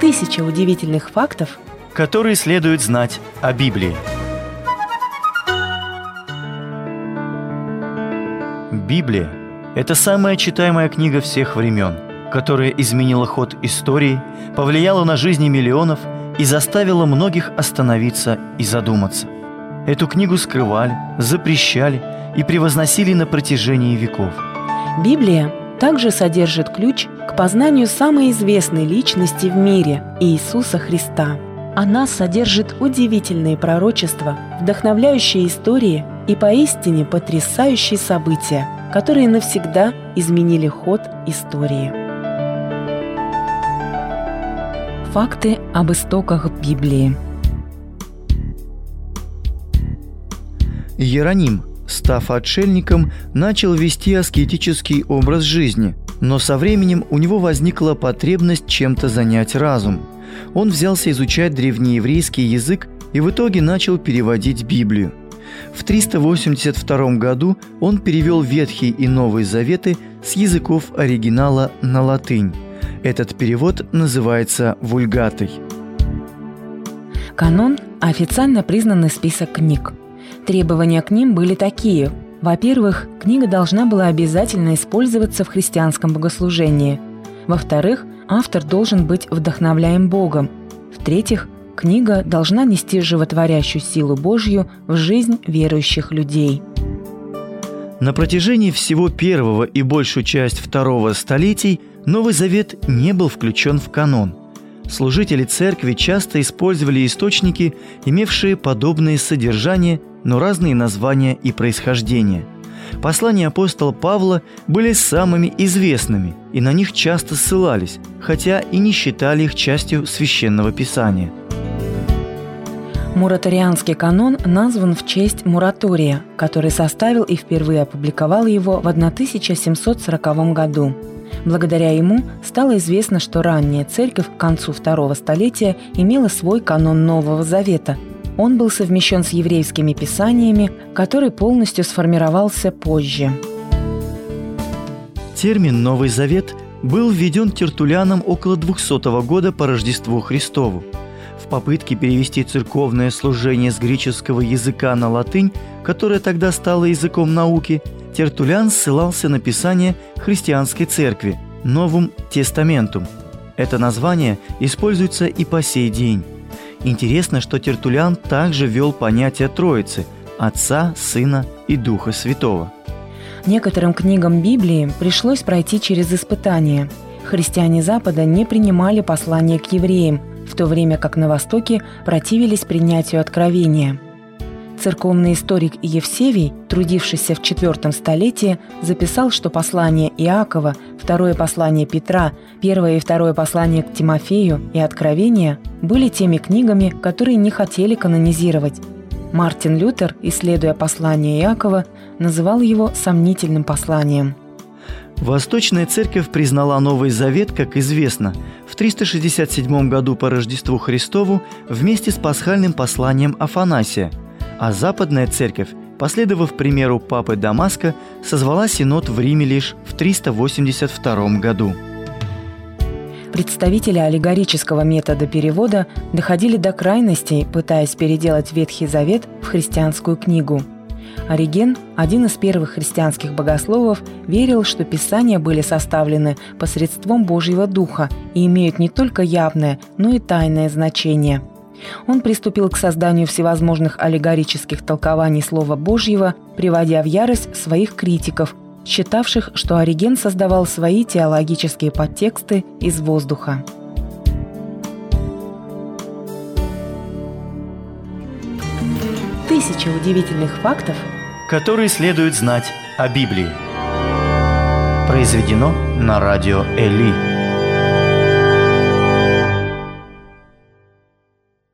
Тысяча удивительных фактов, которые следует знать о Библии. Библия – это самая читаемая книга всех времен, которая изменила ход истории, повлияла на жизни миллионов и заставила многих остановиться и задуматься. Эту книгу скрывали, запрещали и превозносили на протяжении веков. Библия также содержит ключ к познанию самой известной личности в мире – Иисуса Христа. Она содержит удивительные пророчества, вдохновляющие истории и поистине потрясающие события, которые навсегда изменили ход истории. Факты об истоках Библии Иероним, став отшельником, начал вести аскетический образ жизни, но со временем у него возникла потребность чем-то занять разум. Он взялся изучать древнееврейский язык и в итоге начал переводить Библию – в 382 году он перевел Ветхий и Новый Заветы с языков оригинала на латынь. Этот перевод называется «Вульгатой». Канон – официально признанный список книг. Требования к ним были такие. Во-первых, книга должна была обязательно использоваться в христианском богослужении. Во-вторых, автор должен быть вдохновляем Богом. В-третьих, Книга должна нести животворящую силу Божью в жизнь верующих людей. На протяжении всего первого и большую часть второго столетий Новый Завет не был включен в канон. Служители церкви часто использовали источники, имевшие подобные содержания, но разные названия и происхождение. Послания апостола Павла были самыми известными, и на них часто ссылались, хотя и не считали их частью священного писания – Муратарианский канон назван в честь Муратория, который составил и впервые опубликовал его в 1740 году. Благодаря ему стало известно, что ранняя церковь к концу второго столетия имела свой канон Нового Завета. Он был совмещен с еврейскими писаниями, который полностью сформировался позже. Термин «Новый Завет» был введен Тертуляном около 200 года по Рождеству Христову – в попытке перевести церковное служение с греческого языка на латынь, которое тогда стало языком науки, Тертулян ссылался на писание христианской церкви «Новум Тестаментум». Это название используется и по сей день. Интересно, что Тертулян также ввел понятие Троицы – Отца, Сына и Духа Святого. Некоторым книгам Библии пришлось пройти через испытания. Христиане Запада не принимали послание к евреям – в то время как на Востоке противились принятию откровения. Церковный историк Евсевий, трудившийся в IV столетии, записал, что послание Иакова, второе послание Петра, первое и второе послание к Тимофею и Откровение были теми книгами, которые не хотели канонизировать. Мартин Лютер, исследуя послание Иакова, называл его сомнительным посланием – Восточная церковь признала Новый Завет, как известно, в 367 году по Рождеству Христову вместе с пасхальным посланием Афанасия, а Западная церковь, последовав примеру папы Дамаска, созвала Синод в Риме лишь в 382 году. Представители аллегорического метода перевода доходили до крайностей, пытаясь переделать Ветхий Завет в христианскую книгу – Ориген, один из первых христианских богословов, верил, что Писания были составлены посредством Божьего Духа и имеют не только явное, но и тайное значение. Он приступил к созданию всевозможных аллегорических толкований Слова Божьего, приводя в ярость своих критиков, считавших, что Ориген создавал свои теологические подтексты из воздуха. Тысяча удивительных фактов, которые следует знать о Библии. Произведено на радио Эли.